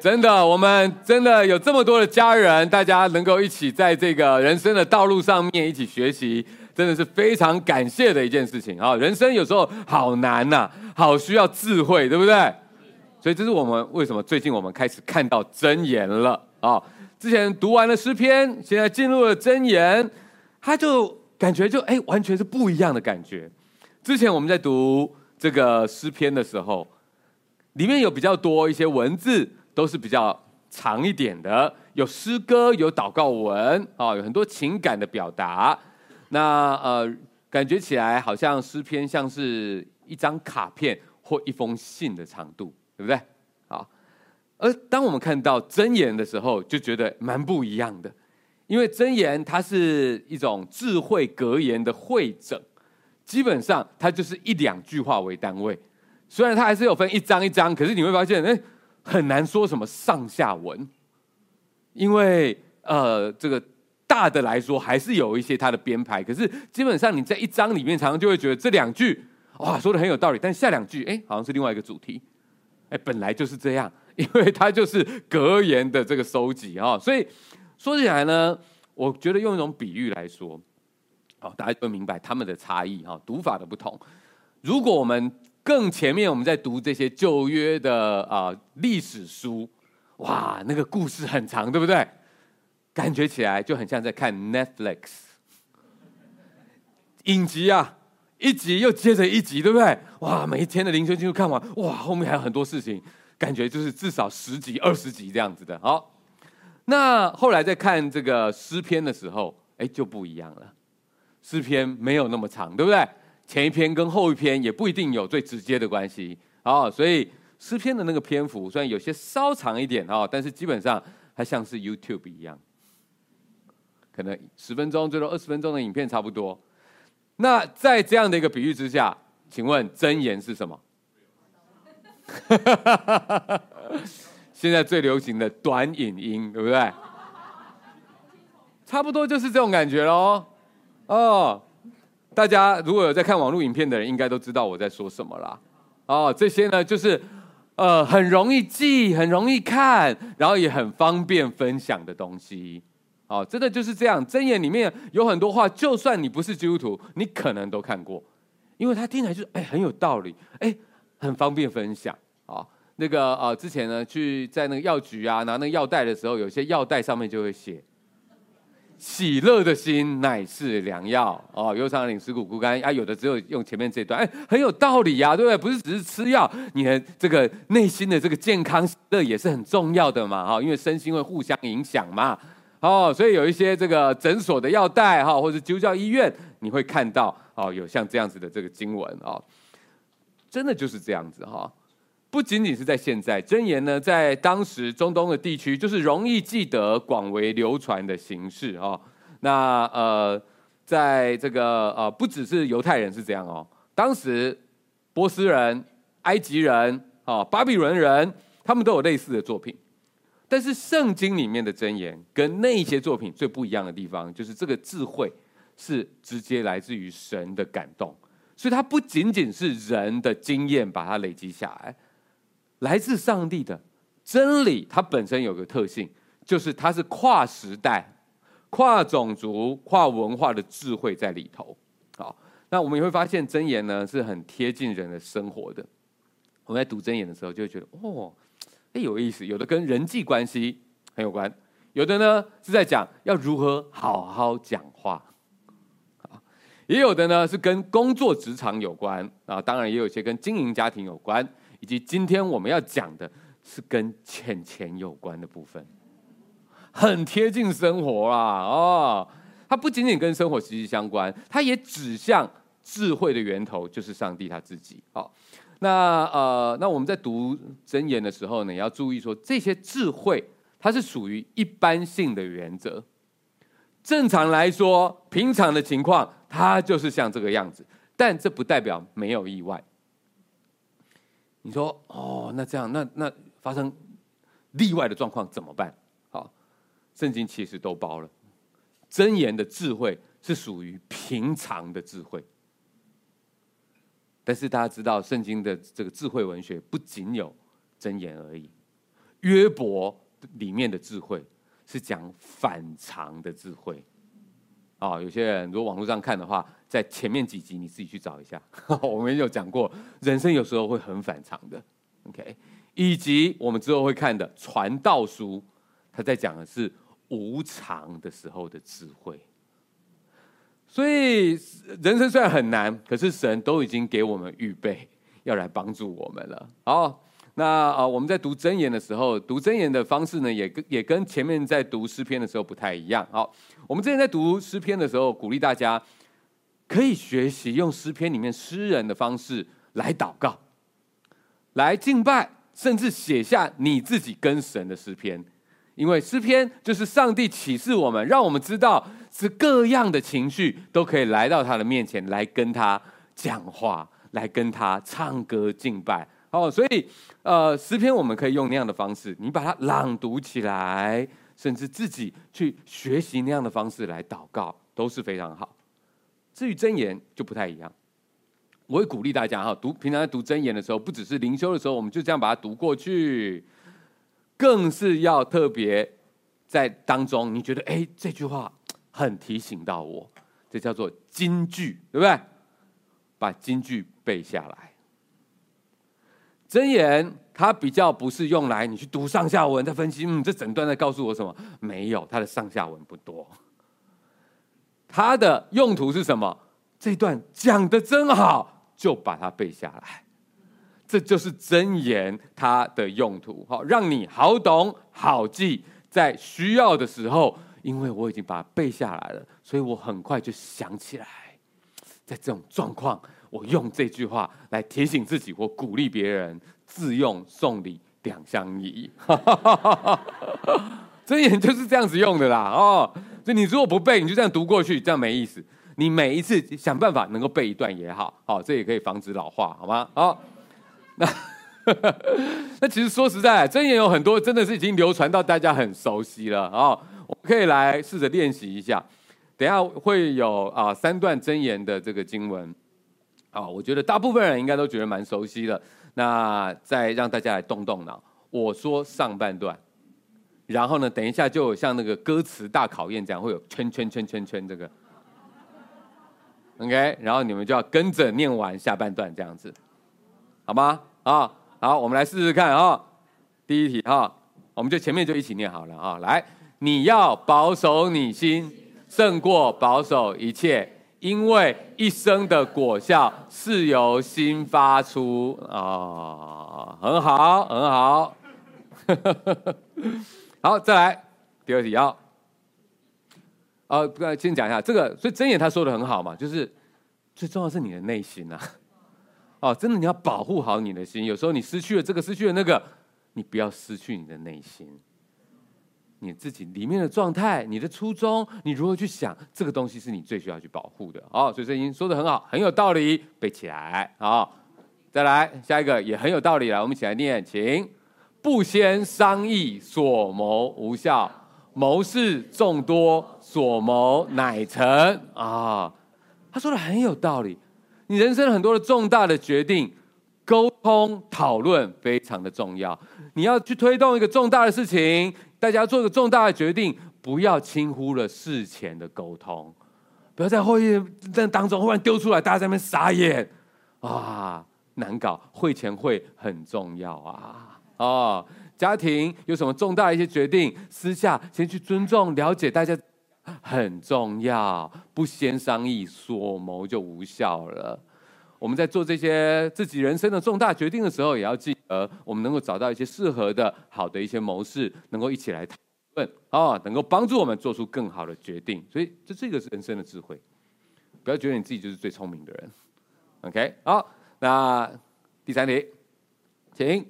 真的，我们真的有这么多的家人，大家能够一起在这个人生的道路上面一起学习，真的是非常感谢的一件事情啊！人生有时候好难呐，好需要智慧，对不对？所以这是我们为什么最近我们开始看到箴言了啊！之前读完了诗篇，现在进入了箴言，他就感觉就哎，完全是不一样的感觉。之前我们在读这个诗篇的时候，里面有比较多一些文字。都是比较长一点的，有诗歌，有祷告文，啊，有很多情感的表达。那呃，感觉起来好像诗篇像是一张卡片或一封信的长度，对不对？好，而当我们看到箴言的时候，就觉得蛮不一样的，因为箴言它是一种智慧格言的汇整，基本上它就是一两句话为单位。虽然它还是有分一章一章，可是你会发现，哎。很难说什么上下文，因为呃，这个大的来说还是有一些它的编排。可是基本上你在一章里面，常常就会觉得这两句哇说得很有道理，但下两句哎好像是另外一个主题，哎本来就是这样，因为它就是格言的这个收集啊。所以说起来呢，我觉得用一种比喻来说，好大家就明白他们的差异哈，读法的不同。如果我们更前面，我们在读这些旧约的啊历史书，哇，那个故事很长，对不对？感觉起来就很像在看 Netflix 影集啊，一集又接着一集，对不对？哇，每一天的灵修进度看完，哇，后面还有很多事情，感觉就是至少十集、二十集这样子的。好，那后来在看这个诗篇的时候，哎，就不一样了。诗篇没有那么长，对不对？前一篇跟后一篇也不一定有最直接的关系，啊，所以诗篇的那个篇幅虽然有些稍长一点啊，但是基本上它像是 YouTube 一样，可能十分钟最多二十分钟的影片差不多。那在这样的一个比喻之下，请问箴言是什么？现在最流行的短影音，对不对？差不多就是这种感觉喽，哦。大家如果有在看网络影片的人，应该都知道我在说什么啦。哦，这些呢，就是呃很容易记、很容易看，然后也很方便分享的东西。哦，真的就是这样。箴言里面有很多话，就算你不是基督徒，你可能都看过，因为他听起来就是哎很有道理，哎很方便分享。啊、哦，那个呃之前呢去在那个药局啊拿那个药袋的时候，有些药袋上面就会写。喜乐的心乃是良药哦，忧伤的灵使骨枯干啊，有的只有用前面这段，哎，很有道理呀、啊，对不对？不是只是吃药，你的这个内心的这个健康喜乐也是很重要的嘛，哈，因为身心会互相影响嘛，哦，所以有一些这个诊所的药袋哈，或者基督教医院，你会看到哦，有像这样子的这个经文哦，真的就是这样子哈。不仅仅是在现在，箴言呢，在当时中东的地区，就是容易记得、广为流传的形式哦。那呃，在这个呃，不只是犹太人是这样哦，当时波斯人、埃及人、啊巴比伦人，他们都有类似的作品。但是圣经里面的箴言跟那一些作品最不一样的地方，就是这个智慧是直接来自于神的感动，所以它不仅仅是人的经验把它累积下来。来自上帝的真理，它本身有个特性，就是它是跨时代、跨种族、跨文化的智慧在里头。好，那我们也会发现箴言呢是很贴近人的生活的。我们在读箴言的时候，就会觉得哦，哎，有意思。有的跟人际关系很有关，有的呢是在讲要如何好好讲话。也有的呢是跟工作职场有关啊，当然也有一些跟经营家庭有关。以及今天我们要讲的是跟钱钱有关的部分，很贴近生活啊！哦，它不仅仅跟生活息息相关，它也指向智慧的源头，就是上帝他自己。好，那呃，那我们在读箴言的时候呢，也要注意说，这些智慧它是属于一般性的原则。正常来说，平常的情况，它就是像这个样子，但这不代表没有意外。你说哦，那这样，那那发生例外的状况怎么办？好，圣经其实都包了。箴言的智慧是属于平常的智慧，但是大家知道，圣经的这个智慧文学不仅有箴言而已，约伯里面的智慧是讲反常的智慧。啊、有些人如果网络上看的话，在前面几集你自己去找一下，我们有讲过，人生有时候会很反常的。OK，以及我们之后会看的传道书，他在讲的是无常的时候的智慧。所以人生虽然很难，可是神都已经给我们预备，要来帮助我们了。好。那啊，我们在读箴言的时候，读箴言的方式呢，也跟也跟前面在读诗篇的时候不太一样。好，我们之前在读诗篇的时候，鼓励大家可以学习用诗篇里面诗人的方式来祷告、来敬拜，甚至写下你自己跟神的诗篇。因为诗篇就是上帝启示我们，让我们知道是各样的情绪都可以来到他的面前，来跟他讲话，来跟他唱歌敬拜。哦，所以，呃，诗篇我们可以用那样的方式，你把它朗读起来，甚至自己去学习那样的方式来祷告，都是非常好。至于箴言就不太一样，我会鼓励大家哈，读平常在读箴言的时候，不只是灵修的时候，我们就这样把它读过去，更是要特别在当中，你觉得哎，这句话很提醒到我，这叫做金句，对不对？把金句背下来。箴言，它比较不是用来你去读上下文再分析，嗯，这整段在告诉我什么？没有，它的上下文不多。它的用途是什么？这段讲得真好，就把它背下来。这就是箴言它的用途，好，让你好懂好记，在需要的时候，因为我已经把它背下来了，所以我很快就想起来。在这种状况。我用这句话来提醒自己，或鼓励别人，自用送礼两相宜。真言就是这样子用的啦，哦，所以你如果不背，你就这样读过去，这样没意思。你每一次想办法能够背一段也好，好，这也可以防止老化，好吗？好，那那其实说实在，真言有很多真的是已经流传到大家很熟悉了啊，我们可以来试着练习一下。等下会有啊三段真言的这个经文。啊，我觉得大部分人应该都觉得蛮熟悉的。那再让大家来动动脑。我说上半段，然后呢，等一下就有像那个歌词大考验这样，会有圈圈圈圈圈这个。OK，然后你们就要跟着念完下半段这样子，好吗？啊，好，我们来试试看啊。第一题哈，我们就前面就一起念好了啊。来，你要保守你心，胜过保守一切。因为一生的果效是由心发出啊、很好，很好。好，再来第二题啊。呃，先讲一下这个，所以真言他说的很好嘛，就是最重要是你的内心呐。哦，真的你要保护好你的心，有时候你失去了这个，失去了那个，你不要失去你的内心。你自己里面的状态，你的初衷，你如何去想这个东西是你最需要去保护的。哦，所以这已经说得很好，很有道理，背起来。好，再来下一个也很有道理了，我们一起来念，请不先商议，所谋无效；谋事众多，所谋乃成。啊，他说的很有道理。你人生很多的重大的决定，沟通讨论非常的重要。你要去推动一个重大的事情。大家做个重大的决定，不要轻忽了事前的沟通，不要在会议在当中忽然丢出来，大家在那边傻眼啊，难搞。会前会很重要啊，哦，家庭有什么重大的一些决定，私下先去尊重了解大家很重要，不先商议，所谋就无效了。我们在做这些自己人生的重大决定的时候，也要记得，我们能够找到一些适合的、好的一些谋士，能够一起来讨论啊，能够帮助我们做出更好的决定。所以，这这个是人生的智慧。不要觉得你自己就是最聪明的人。OK，好，那第三题，请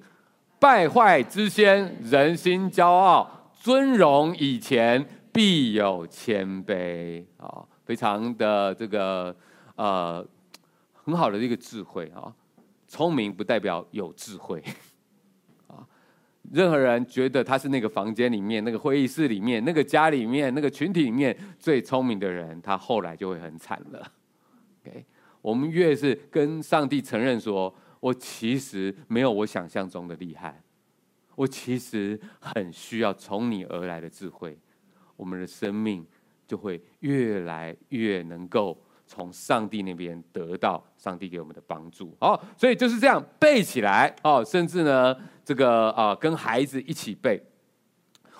败坏之先，人心骄傲；尊荣以前，必有谦卑。啊，非常的这个呃。很好的一个智慧啊，聪明不代表有智慧 啊。任何人觉得他是那个房间里面、那个会议室里面、那个家里面、那个群体里面最聪明的人，他后来就会很惨了。OK，我们越是跟上帝承认说，我其实没有我想象中的厉害，我其实很需要从你而来的智慧，我们的生命就会越来越能够从上帝那边得到上帝给我们的帮助。好，所以就是这样背起来哦，甚至呢，这个啊，跟孩子一起背，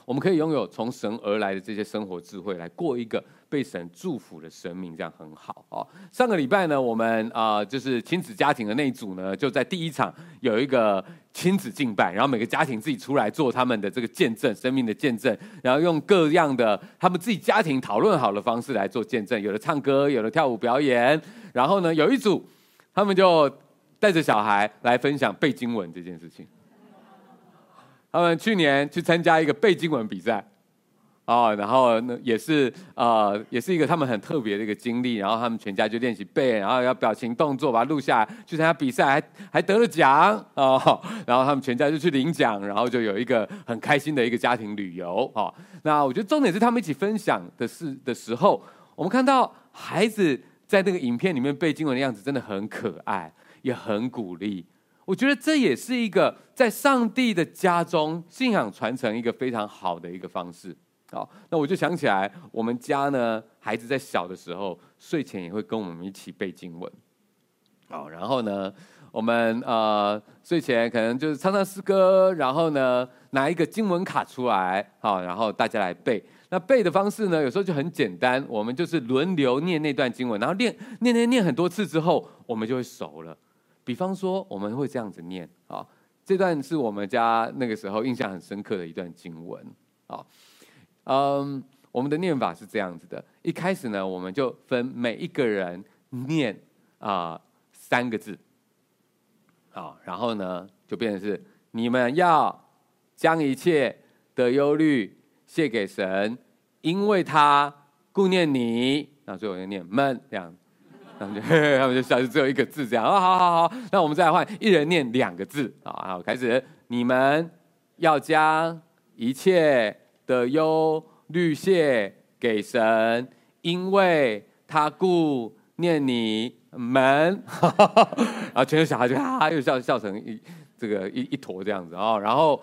我们可以拥有从神而来的这些生活智慧，来过一个。被神祝福的生命，这样很好哦。上个礼拜呢，我们啊、呃，就是亲子家庭的那一组呢，就在第一场有一个亲子敬拜，然后每个家庭自己出来做他们的这个见证，生命的见证，然后用各样的他们自己家庭讨论好的方式来做见证，有的唱歌，有的跳舞表演，然后呢，有一组他们就带着小孩来分享背经文这件事情。他们去年去参加一个背经文比赛。哦，然后那，也是呃，也是一个他们很特别的一个经历。然后他们全家就练习背，然后要表情动作把它录下来，去参加比赛，还还得了奖哦。然后他们全家就去领奖，然后就有一个很开心的一个家庭旅游。哦，那我觉得重点是他们一起分享的事的时候，我们看到孩子在那个影片里面背经文的样子，真的很可爱，也很鼓励。我觉得这也是一个在上帝的家中信仰传承一个非常好的一个方式。好，那我就想起来，我们家呢，孩子在小的时候，睡前也会跟我们一起背经文。好，然后呢，我们呃睡前可能就是唱唱诗歌，然后呢拿一个经文卡出来，好，然后大家来背。那背的方式呢，有时候就很简单，我们就是轮流念那段经文，然后念念念念很多次之后，我们就会熟了。比方说，我们会这样子念啊，这段是我们家那个时候印象很深刻的一段经文啊。嗯，我们的念法是这样子的：一开始呢，我们就分每一个人念啊、三个字，好，然后呢就变成是你们要将一切的忧虑卸给神，因为他顾念你。然后最后就念们这样，他们就他们就笑，就只有一个字这样。哦，好好好，那我们再来换，一人念两个字啊，好，开始，你们要将一切。的忧虑卸给神，因为他顾念你们。然后全都小孩就哈又笑笑成一这个一一坨这样子啊，然后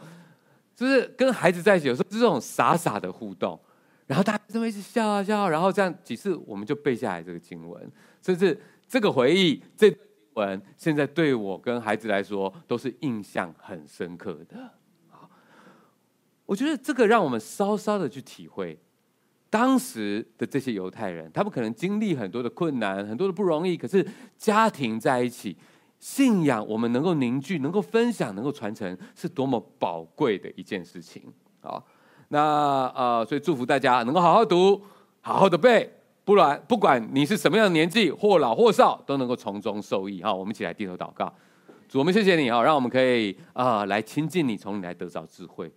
就是跟孩子在一起，有时候这种傻傻的互动，然后大家这么一直笑啊笑，然后这样几次我们就背下来这个经文，甚至这个回忆这文，现在对我跟孩子来说都是印象很深刻的。我觉得这个让我们稍稍的去体会，当时的这些犹太人，他们可能经历很多的困难，很多的不容易，可是家庭在一起，信仰我们能够凝聚、能够分享、能够传承，是多么宝贵的一件事情。好，那呃，所以祝福大家能够好好读，好好的背，不然不管你是什么样的年纪，或老或少，都能够从中受益。好，我们一起来低头祷告，主，我们谢谢你啊，让我们可以啊、呃、来亲近你，从你来得着智慧。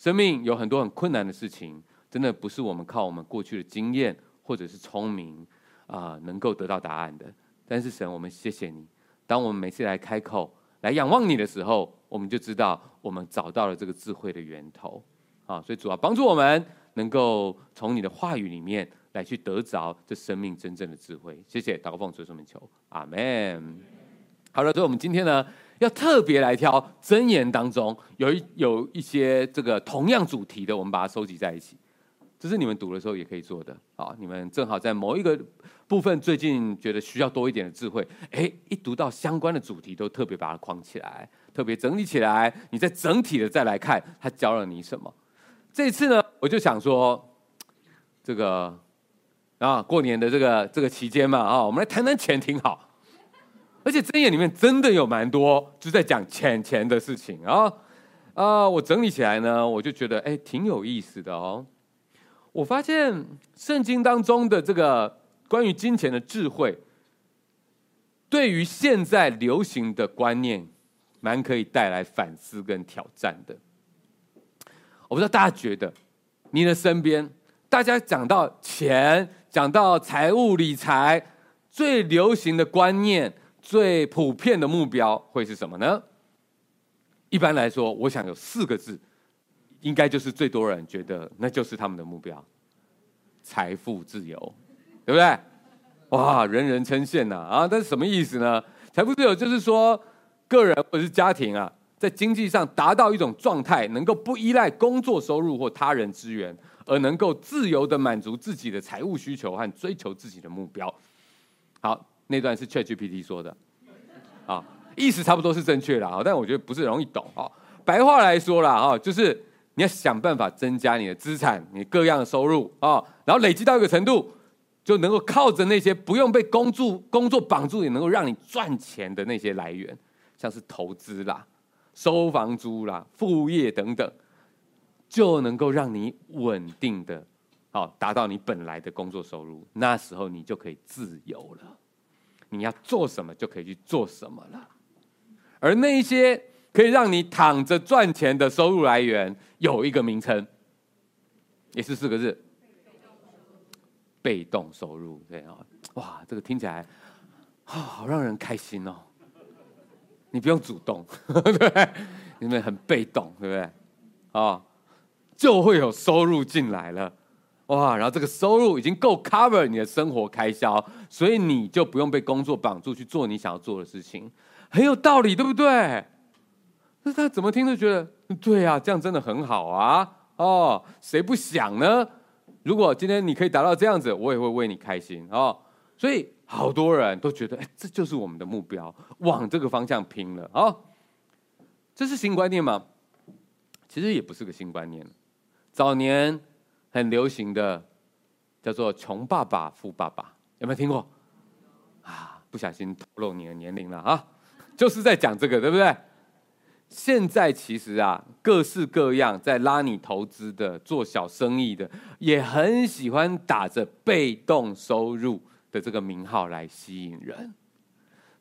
生命有很多很困难的事情，真的不是我们靠我们过去的经验或者是聪明啊、能够得到答案的。但是神，我们谢谢你，当我们每次来开口来仰望你的时候，我们就知道我们找到了这个智慧的源头啊。所以主要帮助我们能够从你的话语里面来去得着这生命真正的智慧。谢谢，祷告奉主圣名求，阿门。好了，所以我们今天呢，要特别来挑箴言当中有一有一些这个同样主题的，我们把它收集在一起。这是你们读的时候也可以做的啊！你们正好在某一个部分最近觉得需要多一点的智慧，哎，一读到相关的主题，都特别把它框起来，特别整理起来，你再整体的再来看他教了你什么。这次呢，我就想说，这个啊，过年的这个这个期间嘛啊，我们来谈谈钱挺好。而且箴言里面真的有蛮多，就在讲钱钱的事情啊啊！我整理起来呢，我就觉得哎，挺有意思的哦。我发现圣经当中的这个关于金钱的智慧，对于现在流行的观念，蛮可以带来反思跟挑战的。我不知道大家觉得，你的身边，大家讲到钱，讲到财务理财，最流行的观念。最普遍的目标会是什么呢？一般来说，我想有四个字，应该就是最多人觉得那就是他们的目标：财富自由，对不对？哇，人人称羡呐啊！但是什么意思呢？财富自由就是说，个人或是家庭啊，在经济上达到一种状态，能够不依赖工作收入或他人资源，而能够自由地满足自己的财务需求和追求自己的目标。好，那段是 ChatGPT 说的，啊，意思差不多是正确的啊，但我觉得不是容易懂啊。白话来说啦，哈，就是你要想办法增加你的资产，你各样的收入啊，然后累积到一个程度，就能够靠着那些不用被工作工作绑住，也能够让你赚钱的那些来源，像是投资啦。收房租啦、副业等等，就能够让你稳定的，好达到你本来的工作收入。那时候你就可以自由了，你要做什么就可以去做什么了。而那一些可以让你躺着赚钱的收入来源，有一个名称，也是四个字：被动收入。对啊，哇，这个听起来啊，好让人开心哦。你不用主动，对不对？你们很被动，对不对？啊，就会有收入进来了，哇！然后这个收入已经够 cover 你的生活开销，所以你就不用被工作绑住去做你想要做的事情，很有道理，对不对？那他怎么听都觉得对啊，这样真的很好啊！哦，谁不想呢？如果今天你可以达到这样子，我也会为你开心哦。所以。好多人都觉得，哎，这就是我们的目标，往这个方向拼了啊！这是新观念吗？其实也不是个新观念。早年很流行的叫做“穷爸爸富爸爸”，有没有听过？啊，不小心透露你的年龄了啊！就是在讲这个，对不对？现在其实啊，各式各样在拉你投资的、做小生意的，也很喜欢打着被动收入的这个名号来吸引人，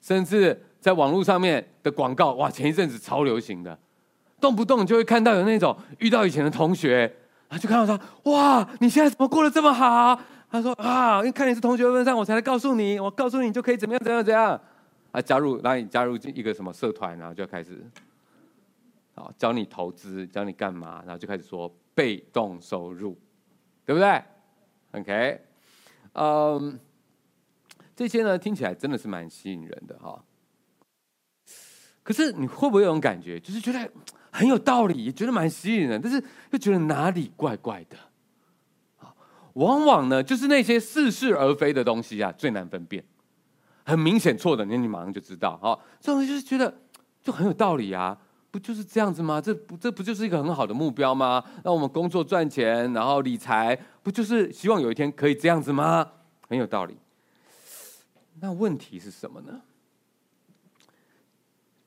甚至在网络上面的广告，哇，前一阵子超流行的，动不动就会看到有那种遇到以前的同学，啊，就看到他，哇，你现在怎么过得这么好？他说啊，因为看你是同学份上，我才来告诉你，我告诉你，就可以怎么样怎样怎样，啊，加入让你加入一个什么社团，然后就开始，啊，教你投资，教你干嘛，然后就开始说被动收入，对不对？OK，嗯。这些呢，听起来真的是蛮吸引人的哈。可是你会不会有种感觉，就是觉得很有道理，也觉得蛮吸引人，但是又觉得哪里怪怪的？往往呢，就是那些似是而非的东西啊，最难分辨。很明显错的，那你马上就知道。哈，这种就是觉得就很有道理啊，不就是这样子吗？这不这不就是一个很好的目标吗？那我们工作赚钱，然后理财，不就是希望有一天可以这样子吗？很有道理。那问题是什么呢？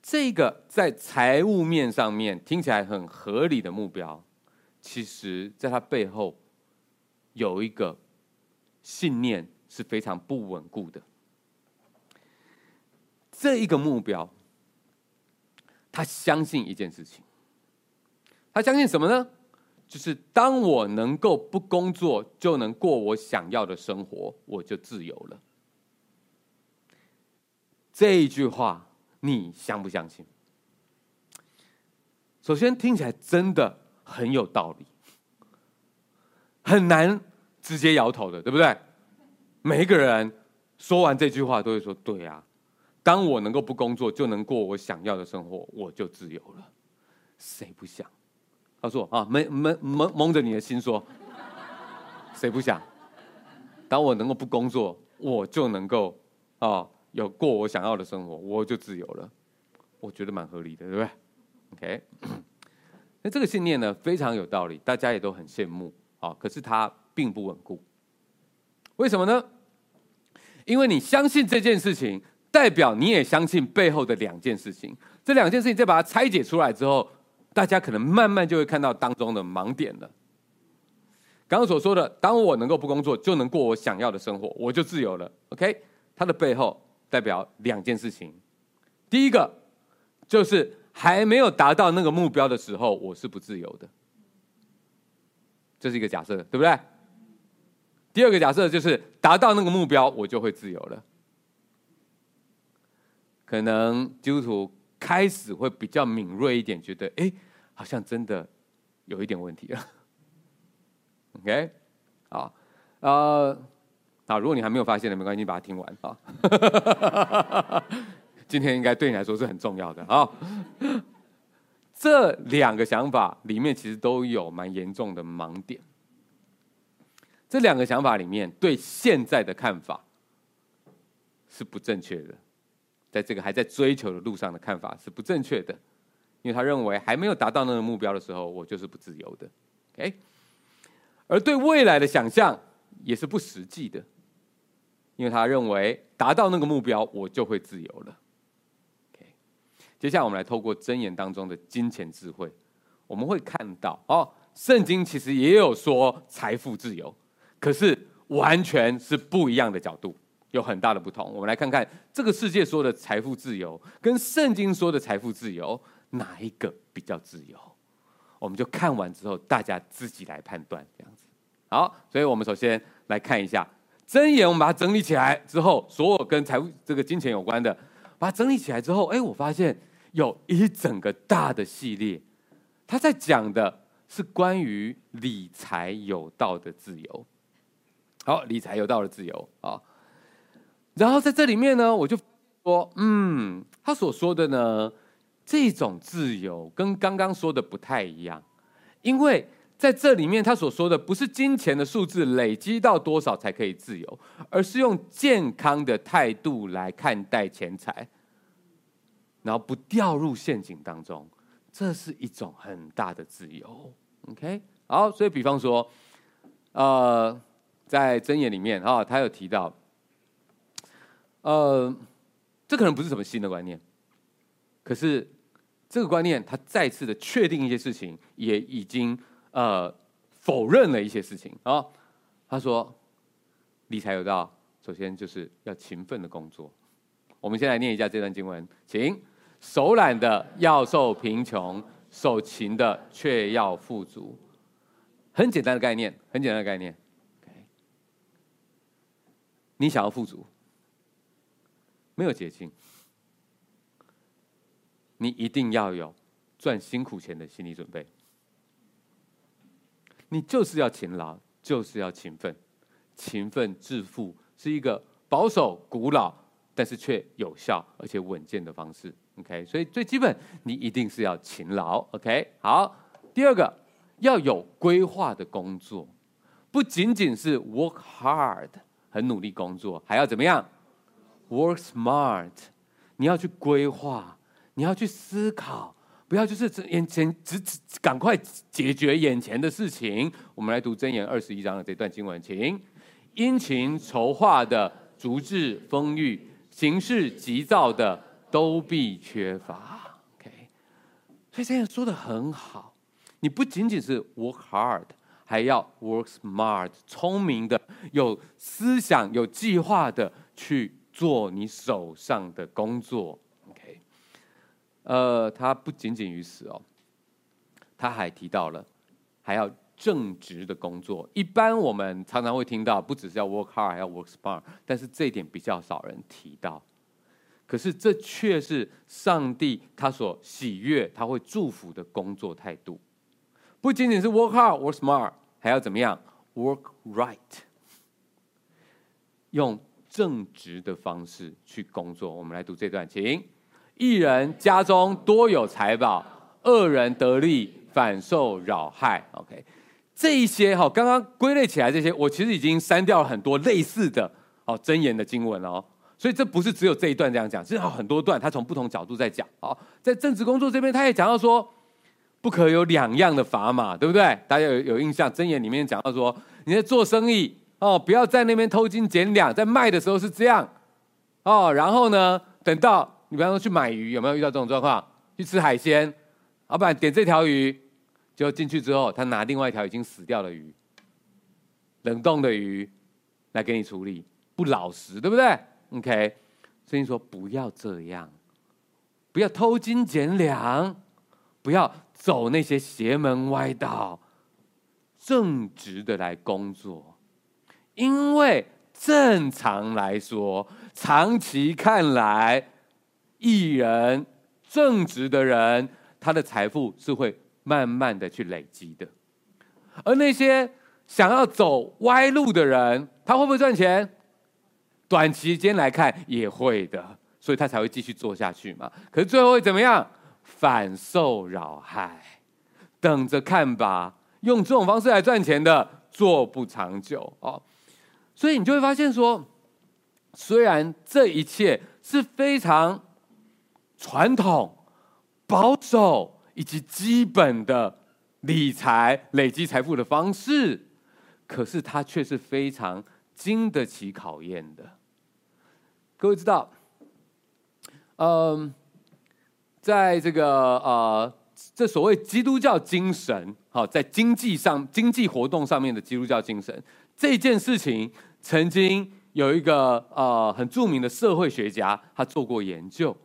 这个在财务面上面听起来很合理的目标，其实在它背后有一个信念是非常不稳固的。这一个目标，他相信一件事情，他相信什么呢？就是当我能够不工作就能过我想要的生活，我就自由了。这一句话，你相不相信？首先听起来真的很有道理，很难直接摇头的，对不对？每一个人说完这句话都会说：“对啊，当我能够不工作就能过我想要的生活，我就自由了。”谁不想？他说：“啊，蒙蒙蒙蒙着你的心说，谁不想？当我能够不工作，我就能够啊。”有过我想要的生活，我就自由了。我觉得蛮合理的，对不对？OK，那这个信念呢，非常有道理，大家也都很羡慕啊。可是它并不稳固，为什么呢？因为你相信这件事情，代表你也相信背后的两件事情。这两件事情再把它拆解出来之后，大家可能慢慢就会看到当中的盲点了。刚刚所说的，当我能够不工作就能过我想要的生活，我就自由了。OK，它的背后。代表两件事情，第一个就是还没有达到那个目标的时候，我是不自由的，这是一个假设，对不对？第二个假设就是达到那个目标，我就会自由了。可能基督徒开始会比较敏锐一点，觉得哎，好像真的有一点问题了。OK，好，呃。啊，如果你还没有发现的，没关系，你把它听完啊。今天应该对你来说是很重要的啊。这两个想法里面其实都有蛮严重的盲点。这两个想法里面对现在的看法是不正确的，在这个还在追求的路上的看法是不正确的，因为他认为还没有达到那个目标的时候，我就是不自由的。OK，而对未来的想象也是不实际的，因为他认为达到那个目标，我就会自由了。接下来，我们来透过箴言当中的金钱智慧，我们会看到哦，圣经其实也有说财富自由，可是完全是不一样的角度，有很大的不同。我们来看看这个世界说的财富自由，跟圣经说的财富自由，哪一个比较自由？我们就看完之后，大家自己来判断，这样子。好，所以我们首先来看一下箴言，我们把它整理起来之后，所有跟财富这个金钱有关的，把它整理起来之后，哎，我发现。有一整个大的系列，他在讲的是关于理财有道的自由。好，理财有道的自由啊。然后在这里面呢，我就说，嗯，他所说的呢，这种自由跟刚刚说的不太一样，因为在这里面他所说的不是金钱的数字累积到多少才可以自由，而是用健康的态度来看待钱财。然后不掉入陷阱当中，这是一种很大的自由。OK，好，所以比方说，呃，在箴言里面啊、他有提到，呃，这可能不是什么新的观念，可是这个观念他再次的确定一些事情，也已经呃否认了一些事情啊、哦。他说，理财有道，首先就是要勤奋的工作。我们先来念一下这段经文，请。手懒的要受贫穷，手勤的却要富足。很简单的概念，很简单的概念。你想要富足，没有捷径。你一定要有赚辛苦钱的心理准备。你就是要勤劳，就是要勤奋。勤奋致富是一个保守、古老，但是却有效而且稳健的方式。OK，所以最基本，你一定是要勤劳。OK，好。第二个，要有规划的工作，不仅仅是 work hard，很努力工作，还要怎么样？work smart。你要去规划，你要去思考，不要就是眼前只只赶快解决眼前的事情。我们来读箴言二十一章的这段经文，请殷勤筹划的足智丰裕，行事急躁的。都必缺乏，OK，所以这样说的很好。你不仅仅是 work hard，还要 work smart，聪明的、有思想、有计划的去做你手上的工作。呃，他不仅仅于此哦，他还提到了还要正直的工作。一般我们常常会听到，不只是要 work hard，还要 work smart，但是这一点比较少人提到。可是这却是上帝他所喜悦、他会祝福的工作态度，不仅仅是 work hard、work smart，还要怎么样？work right，用正直的方式去工作。我们来读这段，请：一人家中多有财宝，恶人得利反受扰害。OK，这一些哈，刚刚归类起来这些，我其实已经删掉了很多类似的哦箴言的经文哦。所以这不是只有这一段这样讲，其实有很多段，他从不同角度在讲。哦，在政治工作这边，他也讲到说，不可有两样的砝码，对不对？大家有有印象？箴言里面讲到说，你在做生意哦，不要在那边偷斤减两，在卖的时候是这样哦，然后呢，等到你比方说去买鱼，有没有遇到这种状况？去吃海鲜，老板点这条鱼，就进去之后，他拿另外一条已经死掉的鱼，冷冻的鱼来给你处理，不老实，对不对？OK，所以说不要这样，不要偷斤减两，不要走那些邪门歪道，正直的来工作。因为正常来说，长期看来，义人正直的人，他的财富是会慢慢的去累积的。而那些想要走歪路的人，他会不会赚钱？短期间来看也会的，所以他才会继续做下去嘛。可是最后会怎么样？反受扰害，等着看吧。用这种方式来赚钱的，做不长久哦。所以你就会发现说，虽然这一切是非常传统、保守以及基本的理财、累积财富的方式，可是它却是非常经得起考验的。各位知道，嗯，在这个呃，这所谓基督教精神，好，在经济上、经济活动上面的基督教精神这件事情，曾经有一个呃很著名的社会学家，他做过研究，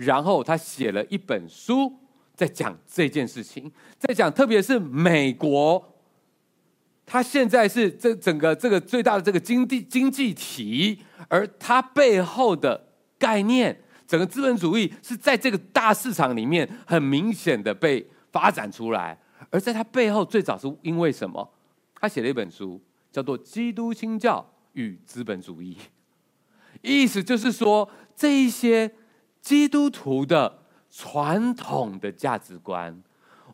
然后他写了一本书，在讲这件事情，在讲特别是美国，他现在是这整个这个最大的这个经济经济体，而它背后的概念，整个资本主义是在这个大市场里面很明显的被发展出来，而在它背后最早是因为什么？他写了一本书，叫做《基督新教与资本主义》，意思就是说，这一些基督徒的传统的价值观，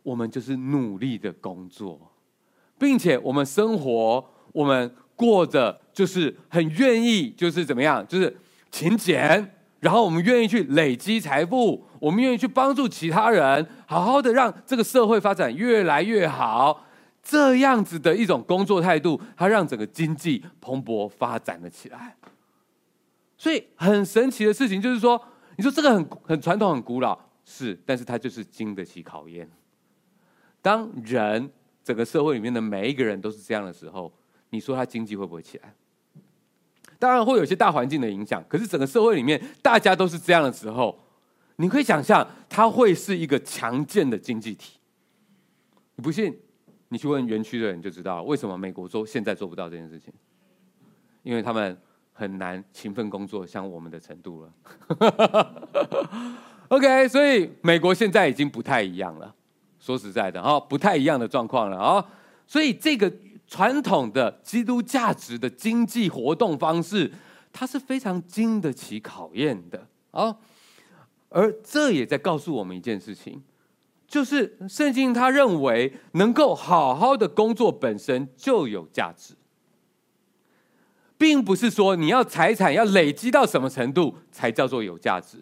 我们就是努力的工作，并且我们生活，我们过着就是很愿意，就是怎么样，就是勤俭，然后我们愿意去累积财富，我们愿意去帮助其他人，好好的让这个社会发展越来越好。这样子的一种工作态度，它让整个经济蓬勃发展了起来。所以很神奇的事情就是说，你说这个很很传统、很古老，是，但是它就是经得起考验。当人整个社会里面的每一个人都是这样的时候，你说它经济会不会起来？当然会有些大环境的影响，可是整个社会里面大家都是这样的时候，你可以想象它会是一个强健的经济体。你不信？你去问园区的人就知道为什么美国做现在做不到这件事情，因为他们很难勤奋工作像我们的程度了。OK，所以美国现在已经不太一样了。说实在的啊，不太一样的状况了啊。所以这个传统的基督价值的经济活动方式，它是非常经得起考验的啊。而这也在告诉我们一件事情。就是圣经，他认为能够好好的工作本身就有价值，并不是说你要财产要累积到什么程度才叫做有价值。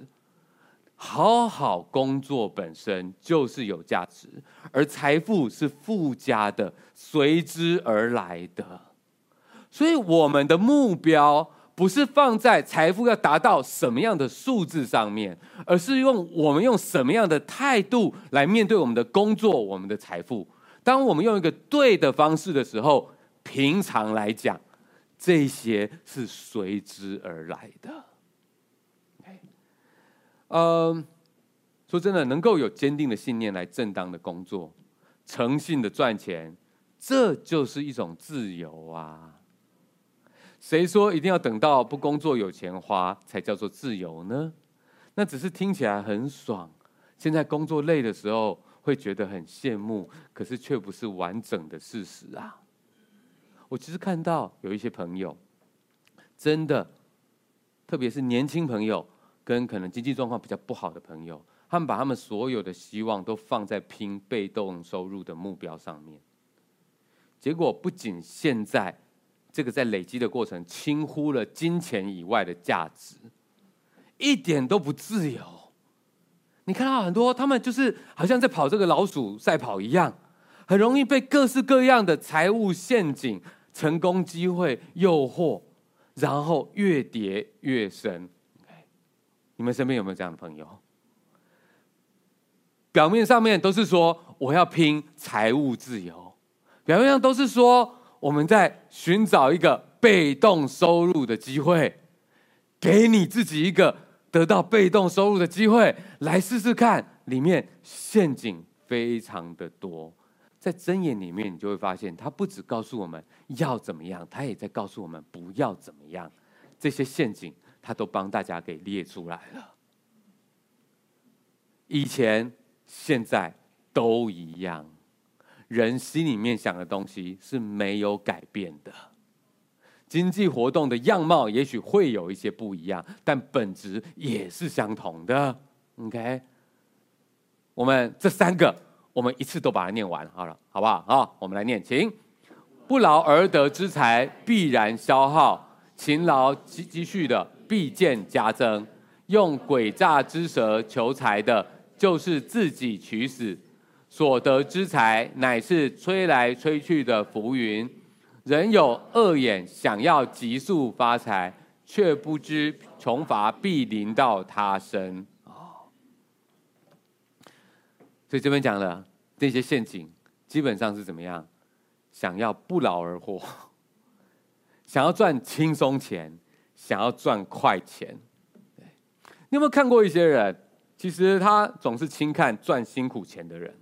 好好工作本身就是有价值，而财富是附加的，随之而来的。所以我们的目标。不是放在财富要达到什么样的数字上面，而是用我们用什么样的态度来面对我们的工作、我们的财富。当我们用一个对的方式的时候，平常来讲，这些是随之而来的。嗯，说真的，能够有坚定的信念来正当的工作、诚信的赚钱，这就是一种自由啊。谁说一定要等到不工作有钱花才叫做自由呢？那只是听起来很爽。现在工作累的时候会觉得很羡慕，可是却不是完整的事实啊。我其实看到有一些朋友，真的，特别是年轻朋友跟可能经济状况比较不好的朋友，他们把他们所有的希望都放在拼被动收入的目标上面，结果不仅现在。这个在累积的过程，轻忽了金钱以外的价值，一点都不自由。你看到很多他们就是好像在跑这个老鼠赛跑一样，很容易被各式各样的财务陷阱、成功机会诱惑，然后越跌越深。你们身边有没有这样的朋友？表面上面都是说我要拼财务自由，表面上都是说。我们在寻找一个被动收入的机会，给你自己一个得到被动收入的机会，来试试看。里面陷阱非常的多，在箴言里面，你就会发现，他不只告诉我们要怎么样，他也在告诉我们不要怎么样。这些陷阱，他都帮大家给列出来了。以前、现在都一样。人心里面想的东西是没有改变的，经济活动的样貌也许会有一些不一样，但本质也是相同的。OK，我们这三个，我们一次都把它念完好了，好不好？好，我们来念，请。不劳而得之财必然消耗，勤劳积积蓄的必见加增。用诡诈之舌求财的，就是自己取死。所得之财乃是吹来吹去的浮云。人有恶眼，想要急速发财，却不知穷乏必临到他身。哦，所以这边讲的这些陷阱，基本上是怎么样？想要不劳而获，想要赚轻松钱，想要赚快钱。你有没有看过一些人？其实他总是轻看赚辛苦钱的人。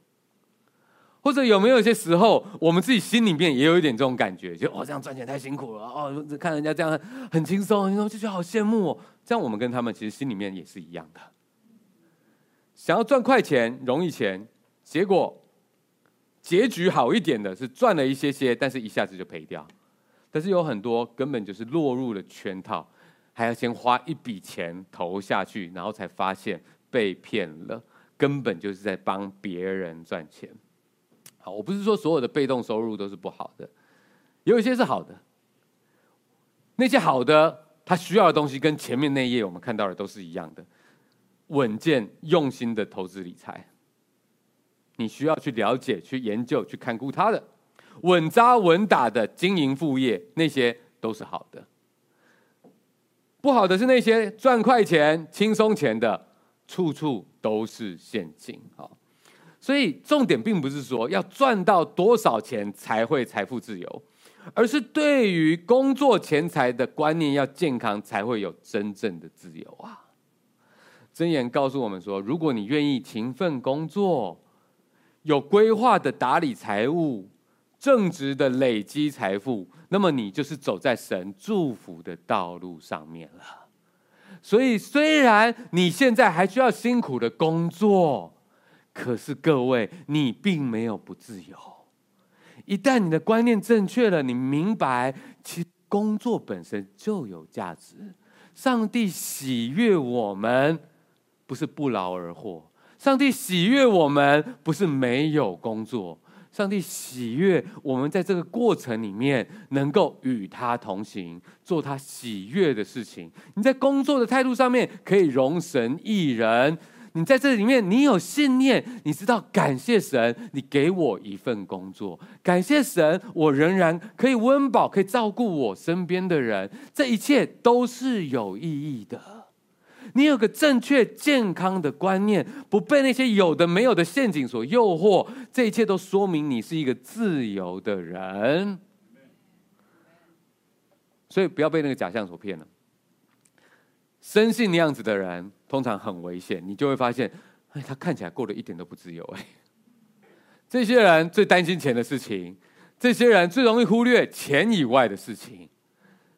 或者有没有一些时候，我们自己心里面也有一点这种感觉，就哦，这样赚钱太辛苦了哦，看人家这样很轻松，然后就觉得好羡慕哦。这样我们跟他们其实心里面也是一样的，想要赚快钱、容易钱，结果结局好一点的是赚了一些些，但是一下子就赔掉。但是有很多根本就是落入了圈套，还要先花一笔钱投下去，然后才发现被骗了，根本就是在帮别人赚钱。好，我不是说所有的被动收入都是不好的，有一些是好的。那些好的，他需要的东西跟前面那一页我们看到的都是一样的，稳健用心的投资理财。你需要去了解、去研究、去看顾他的，稳扎稳打的经营副业，那些都是好的。不好的是那些赚快钱、轻松钱的，处处都是陷阱。好。所以重点并不是说要赚到多少钱才会财富自由，而是对于工作钱财的观念要健康，才会有真正的自由啊。箴言告诉我们说，如果你愿意勤奋工作，有规划的打理财务，正直的累积财富，那么你就是走在神祝福的道路上面了。所以虽然你现在还需要辛苦的工作。可是各位，你并没有不自由。一旦你的观念正确了，你明白，其工作本身就有价值。上帝喜悦我们，不是不劳而获；上帝喜悦我们，不是没有工作。上帝喜悦我们在这个过程里面，能够与他同行，做他喜悦的事情。你在工作的态度上面，可以容神一人。你在这里面，你有信念，你知道感谢神，你给我一份工作，感谢神，我仍然可以温饱，可以照顾我身边的人，这一切都是有意义的。你有个正确健康的观念，不被那些有的没有的陷阱所诱惑，这一切都说明你是一个自由的人。所以不要被那个假象所骗了。深信那样子的人，通常很危险。你就会发现，哎，他看起来过得一点都不自由。哎，这些人最担心钱的事情，这些人最容易忽略钱以外的事情，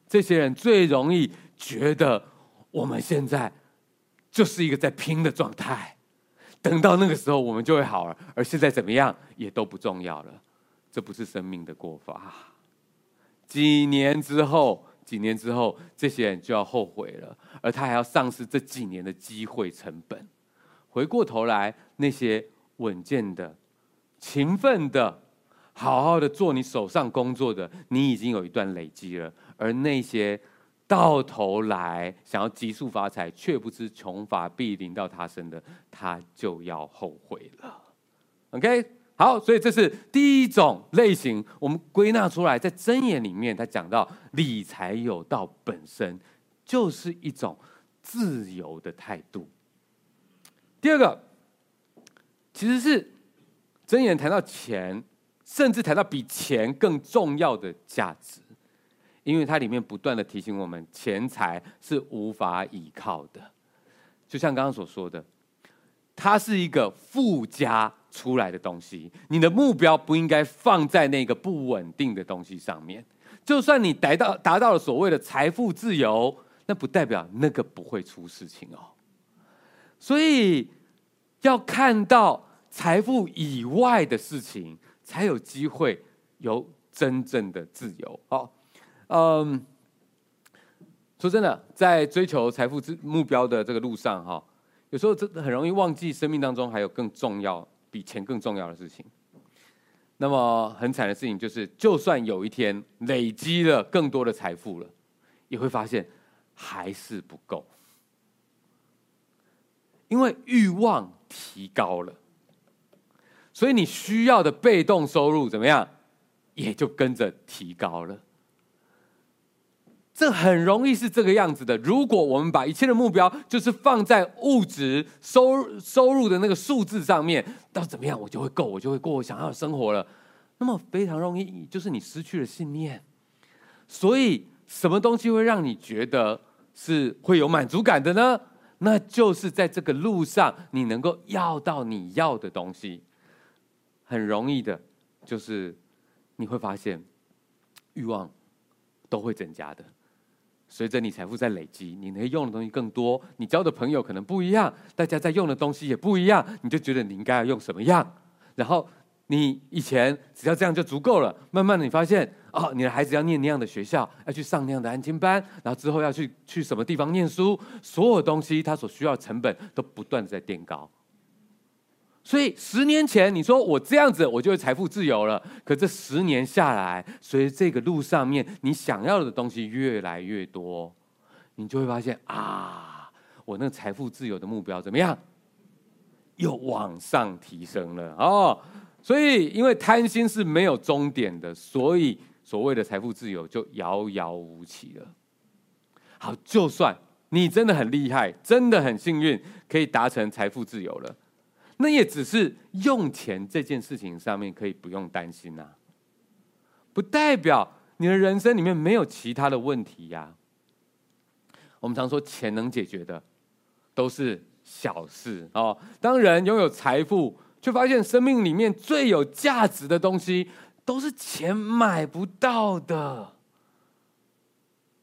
这些人最容易觉得我们现在就是一个在拼的状态。等到那个时候，我们就会好了。而现在怎么样，也都不重要了。这不是生命的过法。几年之后。几年之后，这些人就要后悔了，而他还要丧失这几年的机会成本。回过头来，那些稳健的、勤奋的、好好的做你手上工作的，你已经有一段累积了；而那些到头来想要急速发财，却不知穷乏必临到他身的，他就要后悔了。OK。好，所以这是第一种类型。我们归纳出来，在箴言里面，他讲到理财有道本身就是一种自由的态度。第二个，其实是箴言谈到钱，甚至谈到比钱更重要的价值，因为它里面不断的提醒我们，钱财是无法依靠的。就像刚刚所说的，它是一个附加。出来的东西，你的目标不应该放在那个不稳定的东西上面。就算你达到达到了所谓的财富自由，那不代表那个不会出事情哦。所以要看到财富以外的事情，才有机会有真正的自由。好，嗯，说真的，在追求财富之目标的这个路上，哈。有时候真的很容易忘记生命当中还有更重要、比钱更重要的事情。那么很惨的事情就是，就算有一天累积了更多的财富了，也会发现还是不够，因为欲望提高了，所以你需要的被动收入怎么样，也就跟着提高了。这很容易是这个样子的。如果我们把一切的目标就是放在物质收收入的那个数字上面，到怎么样我就会够，我就会过我想要的生活了。那么非常容易，就是你失去了信念。所以，什么东西会让你觉得是会有满足感的呢？那就是在这个路上，你能够要到你要的东西，很容易的，就是你会发现欲望都会增加的。随着你财富在累积，你能用的东西更多，你交的朋友可能不一样，大家在用的东西也不一样，你就觉得你应该要用什么样。然后你以前只要这样就足够了，慢慢的你发现，哦，你的孩子要念那样的学校，要去上那样的安亲班，然后之后要去去什么地方念书，所有东西他所需要的成本都不断的在垫高。所以十年前你说我这样子我就会财富自由了，可这十年下来，随着这个路上面你想要的东西越来越多，你就会发现啊，我那个财富自由的目标怎么样？又往上提升了哦。所以因为贪心是没有终点的，所以所谓的财富自由就遥遥无期了。好，就算你真的很厉害，真的很幸运，可以达成财富自由了。那也只是用钱这件事情上面可以不用担心呐、不代表你的人生里面没有其他的问题呀、我们常说钱能解决的都是小事哦。当人拥有财富，却发现生命里面最有价值的东西都是钱买不到的。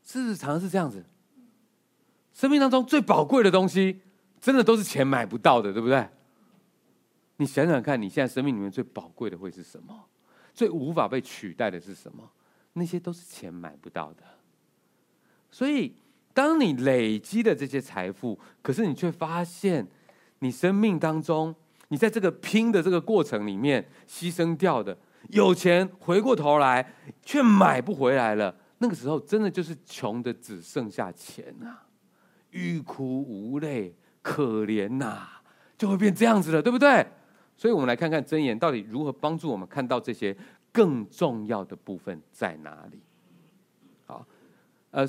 事实常常是这样子，生命当中最宝贵的东西，真的都是钱买不到的，对不对？你想想看，你现在生命里面最宝贵的会是什么？最无法被取代的是什么？那些都是钱买不到的。所以，当你累积的这些财富，可是你却发现，你生命当中，你在这个拼的这个过程里面牺牲掉的，有钱回过头来却买不回来了。那个时候，真的就是穷的只剩下钱啊，欲哭无泪，可怜呐，就会变这样子了，对不对？所以，我们来看看箴言到底如何帮助我们看到这些更重要的部分在哪里。好，呃，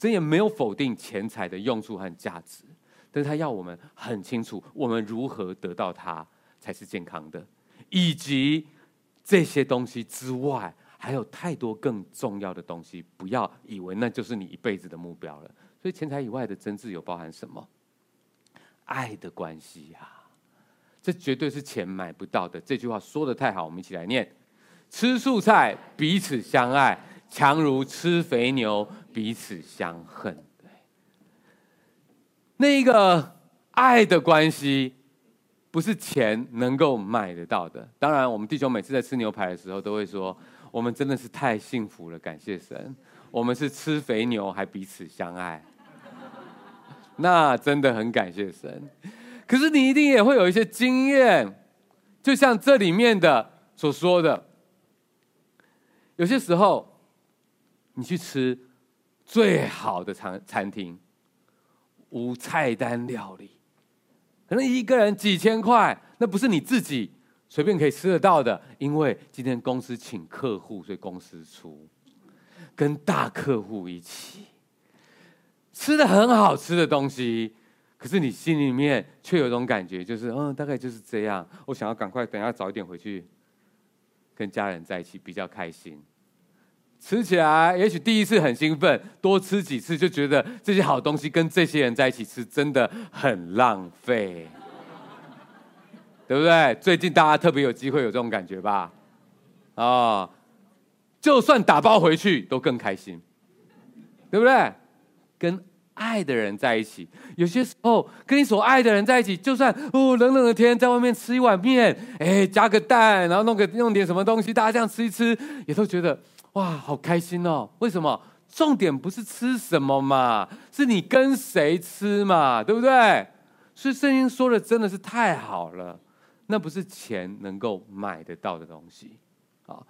箴言没有否定钱财的用处和价值，但是他要我们很清楚，我们如何得到它才是健康的，以及这些东西之外，还有太多更重要的东西，不要以为那就是你一辈子的目标了。所以，钱财以外的真挚有包含什么？爱的关系呀、这绝对是钱买不到的。这句话说得太好，我们一起来念：吃素菜彼此相爱，强如吃肥牛彼此相恨。那一个爱的关系，不是钱能够买得到的。当然，我们弟兄每次在吃牛排的时候，都会说：我们真的是太幸福了，感谢神，我们是吃肥牛还彼此相爱。那真的很感谢神。可是你一定也会有一些经验，就像这里面的所说的，有些时候你去吃最好的餐餐厅，无菜单料理，可能一个人几千块，那不是你自己随便可以吃得到的，因为今天公司请客户，所以公司出，跟大客户一起吃的很好吃的东西。可是你心里面却有种感觉，就是嗯，大概就是这样。我想要赶快等下早一点回去，跟家人在一起比较开心。吃起来也许第一次很兴奋，多吃几次就觉得这些好东西跟这些人在一起吃真的很浪费，对不对？最近大家特别有机会有这种感觉吧？啊、哦，就算打包回去都更开心，对不对？跟。爱的人在一起，有些时候跟你所爱的人在一起，就算哦冷冷的天，在外面吃一碗面，哎加个蛋，然后弄个弄点什么东西，大家这样吃一吃，也都觉得哇好开心哦。为什么？重点不是吃什么嘛，是你跟谁吃嘛，对不对？所以圣经说的真的是太好了，那不是钱能够买得到的东西。啊，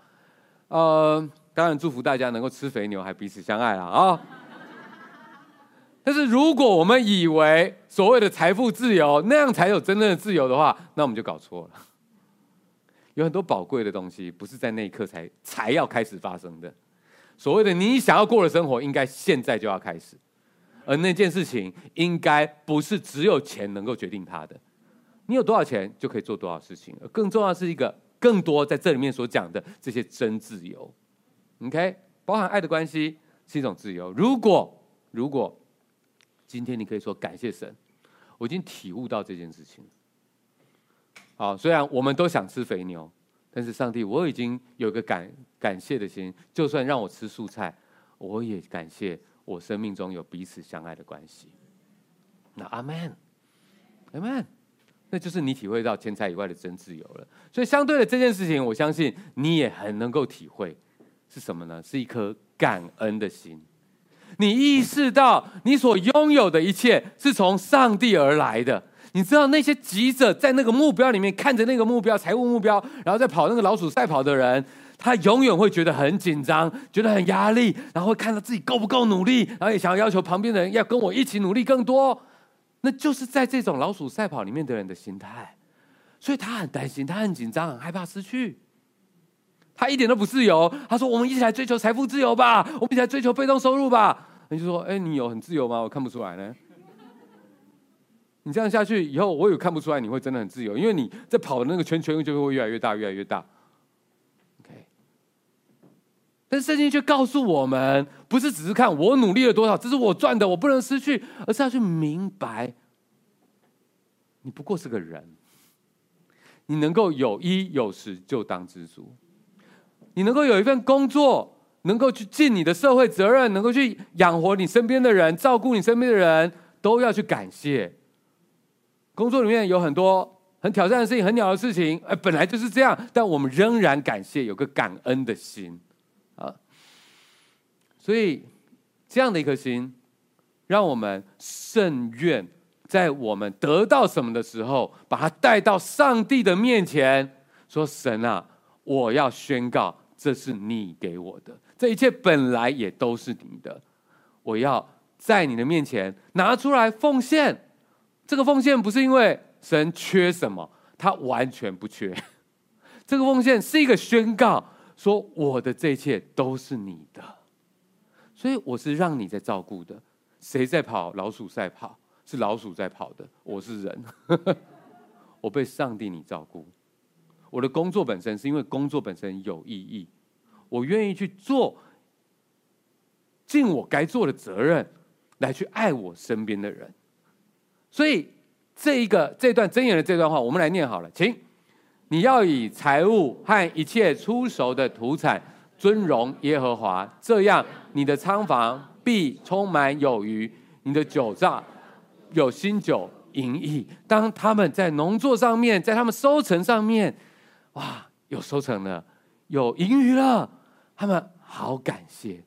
呃，当然祝福大家能够吃肥牛还彼此相爱了啊。但是如果我们以为所谓的财富自由那样才有真正的自由的话，那我们就搞错了。有很多宝贵的东西不是在那一刻才才要开始发生的。所谓的你想要过的生活，应该现在就要开始。而那件事情应该不是只有钱能够决定它的。你有多少钱就可以做多少事情，而更重要是一个更多在这里面所讲的这些真自由。OK，包含爱的关系是一种自由。如果如果今天你可以说感谢神，我已经体悟到这件事情。好，虽然我们都想吃肥牛，但是上帝，我已经有个感感谢的心，就算让我吃素菜，我也感谢我生命中有彼此相爱的关系。那阿门，阿门，那就是你体会到钱财以外的真自由了。所以相对的这件事情，我相信你也很能够体会，是什么呢？是一颗感恩的心。你意识到你所拥有的一切是从上帝而来的。你知道那些急着在那个目标里面看着那个目标、财务目标，然后再跑那个老鼠赛跑的人，他永远会觉得很紧张，觉得很压力，然后会看到自己够不够努力，然后也想要要求旁边的人要跟我一起努力更多。那就是在这种老鼠赛跑里面的人的心态，所以他很担心，他很紧张，很害怕失去。他一点都不自由。他说：“我们一起来追求财富自由吧，我们一起来追求被动收入吧。”你就说：“哎，你有很自由吗？我看不出来呢。你这样下去以后，我也看不出来你会真的很自由，因为你在跑的那个圈圈就会越来越大，越来越大。OK，但是圣经却告诉我们，不是只是看我努力了多少，这是我赚的，我不能失去，而是要去明白，你不过是个人，你能够有衣有食就当知足。”你能够有一份工作，能够去尽你的社会责任，能够去养活你身边的人，照顾你身边的人，都要去感谢。工作里面有很多很挑战的事情，很鸟的事情，哎，本来就是这样，但我们仍然感谢，有个感恩的心啊。所以这样的一颗心，让我们甚愿在我们得到什么的时候，把它带到上帝的面前，说：“神啊，我要宣告。”这是你给我的，这一切本来也都是你的。我要在你的面前拿出来奉献。这个奉献不是因为神缺什么，他完全不缺。这个奉献是一个宣告，说我的这一切都是你的。所以我是让你在照顾的。谁在跑老鼠赛跑？是老鼠在跑的。我是人，我被上帝你照顾。我的工作本身是因为工作本身有意义，我愿意去做尽我该做的责任，来去爱我身边的人。所以这一个这段箴言的这段话，我们来念好了，请你要以财物和一切初熟的土产尊荣耶和华，这样你的仓房必充满有余，你的酒榨有新酒盈溢。当他们在农作上面，在他们收成上面。哇，有收成了，有盈余了，他们好感谢。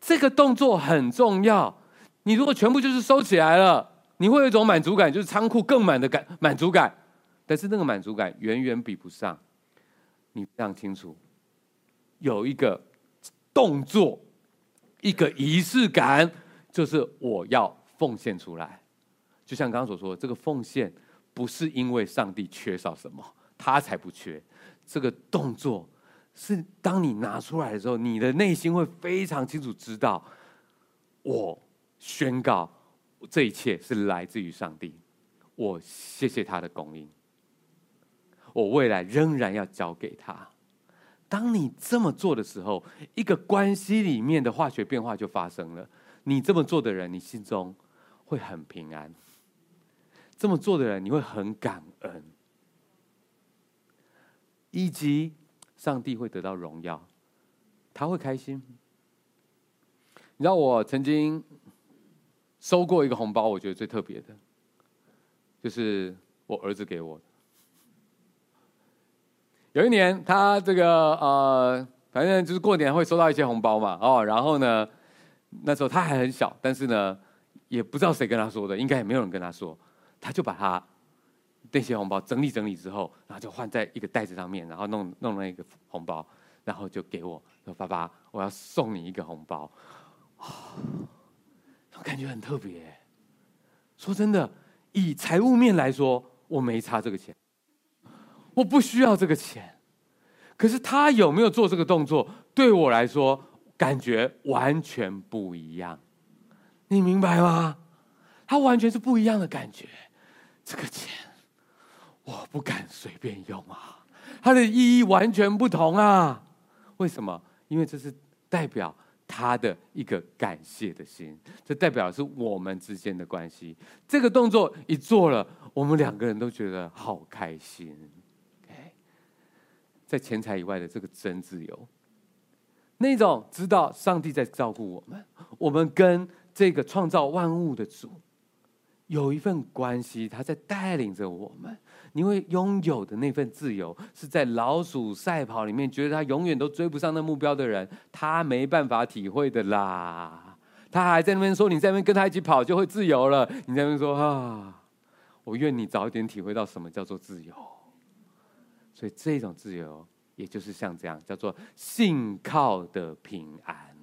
这个动作很重要。你如果全部就是收起来了，你会有一种满足感，就是仓库更满的感满足感。但是那个满足感远远比不上你非常清楚，有一个动作，一个仪式感，就是我要奉献出来。就像刚刚所说的，这个奉献不是因为上帝缺少什么，他才不缺。这个动作是当你拿出来的时候，你的内心会非常清楚知道，我宣告这一切是来自于上帝，我谢谢他的供应，我未来仍然要交给他。当你这么做的时候，一个关系里面的化学变化就发生了。你这么做的人，你心中会很平安；这么做的人，你会很感恩。以及上帝会得到荣耀，他会开心。你知道我曾经收过一个红包，我觉得最特别的，就是我儿子给我的。有一年，他这个呃，反正就是过年会收到一些红包嘛，哦，然后呢，那时候他还很小，但是呢，也不知道谁跟他说的，应该也没有人跟他说。他就把他那些红包整理整理之后，然后就换在一个袋子上面，然后弄弄了一个红包，然后就给我说：“爸爸，我要送你一个红包。”啊，我感觉很特别。说真的，以财务面来说，我没差这个钱，我不需要这个钱。可是他有没有做这个动作，对我来说感觉完全不一样。你明白吗？他完全是不一样的感觉。这个钱我不敢随便用啊，它的意义完全不同啊。为什么？因为这是代表他的一个感谢的心，这代表是我们之间的关系。这个动作一做了，我们两个人都觉得好开心。在钱财以外的这个真自由，那种知道上帝在照顾我们，我们跟这个创造万物的主有一份关系，他在带领着我们。你会拥有的那份自由，是在老鼠赛跑里面觉得他永远都追不上那目标的人，他没办法体会的啦。他还在那边说，你在那边跟他一起跑就会自由了。你在那边说啊，我愿你早一点体会到什么叫做自由。所以这种自由，也就是像这样，叫做信靠的平安。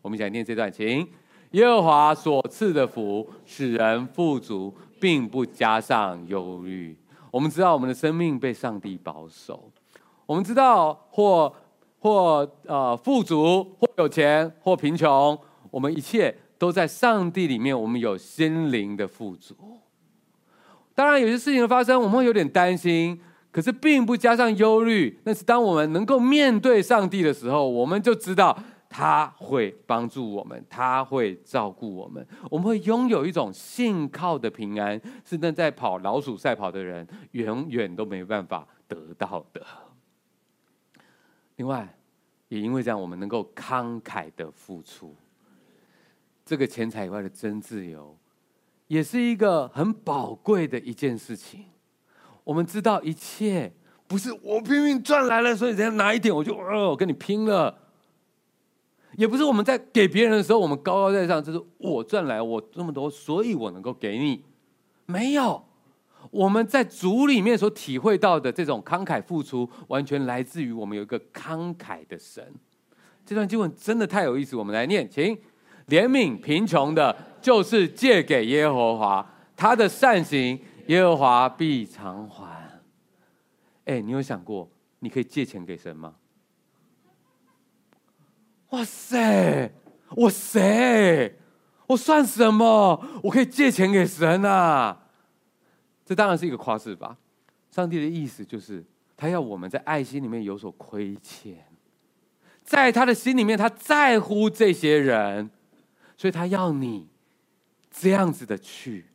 我们想念这段，请耶和华所赐的福，使人富足，并不加上忧虑。我们知道我们的生命被上帝保守。我们知道或或呃富足，或有钱，或贫穷，我们一切都在上帝里面。我们有心灵的富足。当然，有些事情的发生，我们会有点担心。可是，并不加上忧虑。那是当我们能够面对上帝的时候，我们就知道他会帮助我们，他会照顾我们。我们会拥有一种信靠的平安，是那在跑老鼠赛跑的人永远都没办法得到的。另外，也因为这样，我们能够慷慨的付出。这个钱财以外的真自由，也是一个很宝贵的一件事情。我们知道一切不是我拼命赚来了，所以人家拿一点我就哦，跟你拼了。也不是我们在给别人的时候，我们高高在上，就是我赚来我这么多，所以我能够给你。没有，我们在主里面所体会到的这种慷慨付出，完全来自于我们有一个慷慨的神。这段经文真的太有意思，我们来念，请怜悯贫穷的，就是借给耶和华，他的善行。耶和华必偿还。哎，你有想过你可以借钱给神吗？哇塞，我谁？我算什么？我可以借钱给神啊？这当然是一个夸饰吧。上帝的意思就是，他要我们在爱心里面有所亏欠，在他的心里面，他在乎这些人，所以他要你这样子的去。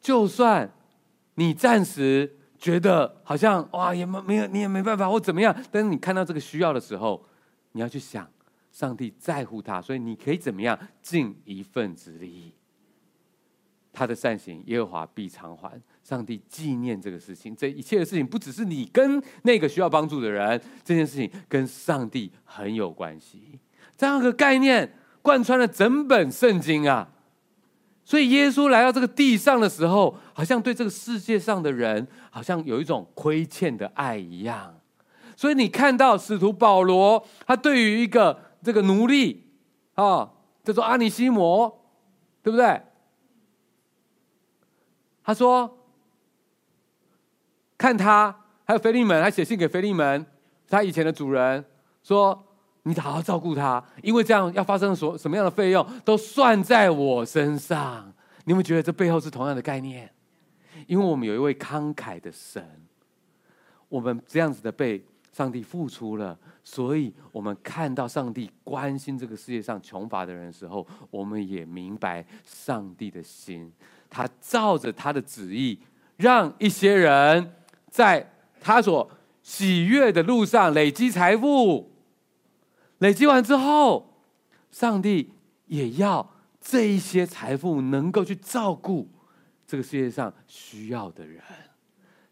就算你暂时觉得好像哇，也没没有，你也没办法或怎么样，但是你看到这个需要的时候，你要去想，上帝在乎他，所以你可以怎么样尽一份子力。他的善行，耶和华必偿还。上帝纪念这个事情，这一切的事情不只是你跟那个需要帮助的人，这件事情跟上帝很有关系。这样一个概念贯穿了整本圣经啊。所以耶稣来到这个地上的时候，好像对这个世界上的人，好像有一种亏欠的爱一样。所以你看到使徒保罗，他对于一个这个奴隶啊，叫做阿尼西摩，对不对？他说，看他还有腓利门，他写信给腓利门，他以前的主人说。你好好照顾他，因为这样要发生所什么样的费用，都算在我身上。你们觉得这背后是同样的概念？因为我们有一位慷慨的神，我们这样子的被上帝付出了，所以我们看到上帝关心这个世界上穷乏的人的时候，我们也明白上帝的心，他照着他的旨意，让一些人在他所喜悦的路上累积财富。累积完之后，上帝也要这一些财富能够去照顾这个世界上需要的人。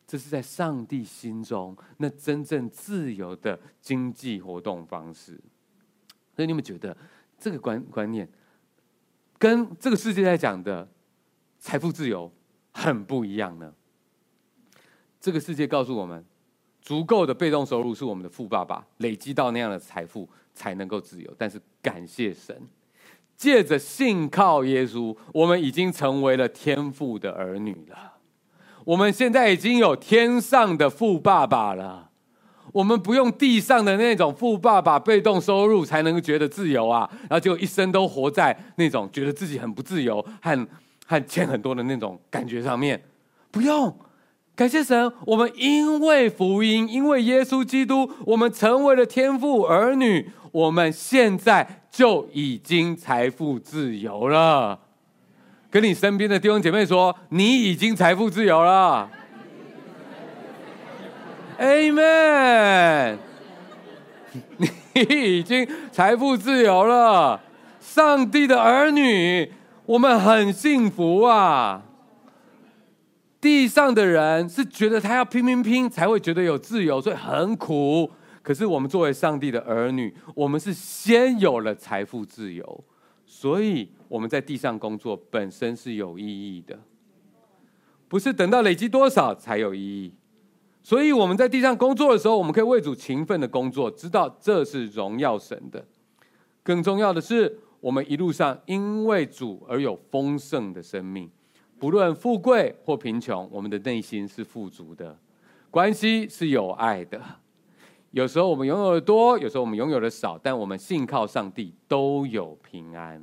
这是在上帝心中那真正自由的经济活动方式。所以你们觉得这个观观念跟这个世界在讲的财富自由很不一样呢？这个世界告诉我们，足够的被动收入是我们的富爸爸累积到那样的财富才能够自由。但是感谢神，借着信靠耶稣，我们已经成为了天父的儿女了。我们现在已经有天上的富爸爸了。我们不用地上的那种富爸爸被动收入才能觉得自由啊，然后就一生都活在那种觉得自己很不自由和和欠很多的那种感觉上面。不用，感谢神，我们因为福音，因为耶稣基督，我们成为了天父儿女，我们现在就已经财富自由了。跟你身边的弟兄姐妹说，你已经财富自由了。Amen！你已经财富自由了，上帝的儿女，我们很幸福啊！地上的人是觉得他要拼拼拼才会觉得有自由，所以很苦。可是我们作为上帝的儿女，我们是先有了财富自由，所以我们在地上工作本身是有意义的，不是等到累积多少才有意义。所以我们在地上工作的时候，我们可以为主勤奋的工作，知道这是荣耀神的。更重要的是，我们一路上因为主而有丰盛的生命，不论富贵或贫穷，我们的内心是富足的，关系是有爱的。有时候我们拥有的多，有时候我们拥有的少，但我们信靠上帝都有平安。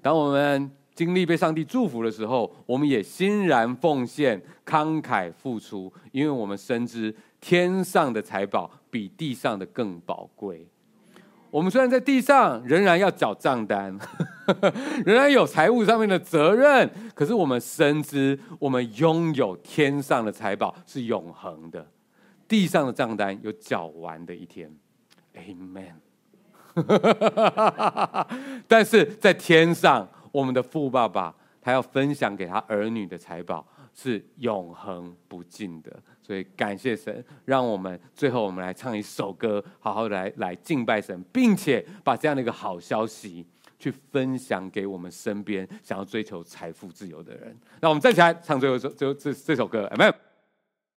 当我们经历被上帝祝福的时候，我们也欣然奉献、慷慨付出，因为我们深知天上的财宝比地上的更宝贵。我们虽然在地上仍然要缴账单，仍然有财务上面的责任，可是我们深知我们拥有天上的财宝是永恒的，地上的账单有缴完的一天。Amen。但是在天上。我们的富爸爸，他要分享给他儿女的财宝是永恒不尽的，所以感谢神，让我们最后我们来唱一首歌，好好来来敬拜神，并且把这样的一个好消息去分享给我们身边想要追求财富自由的人。那我们站起来唱最后这这这这首歌，Amen。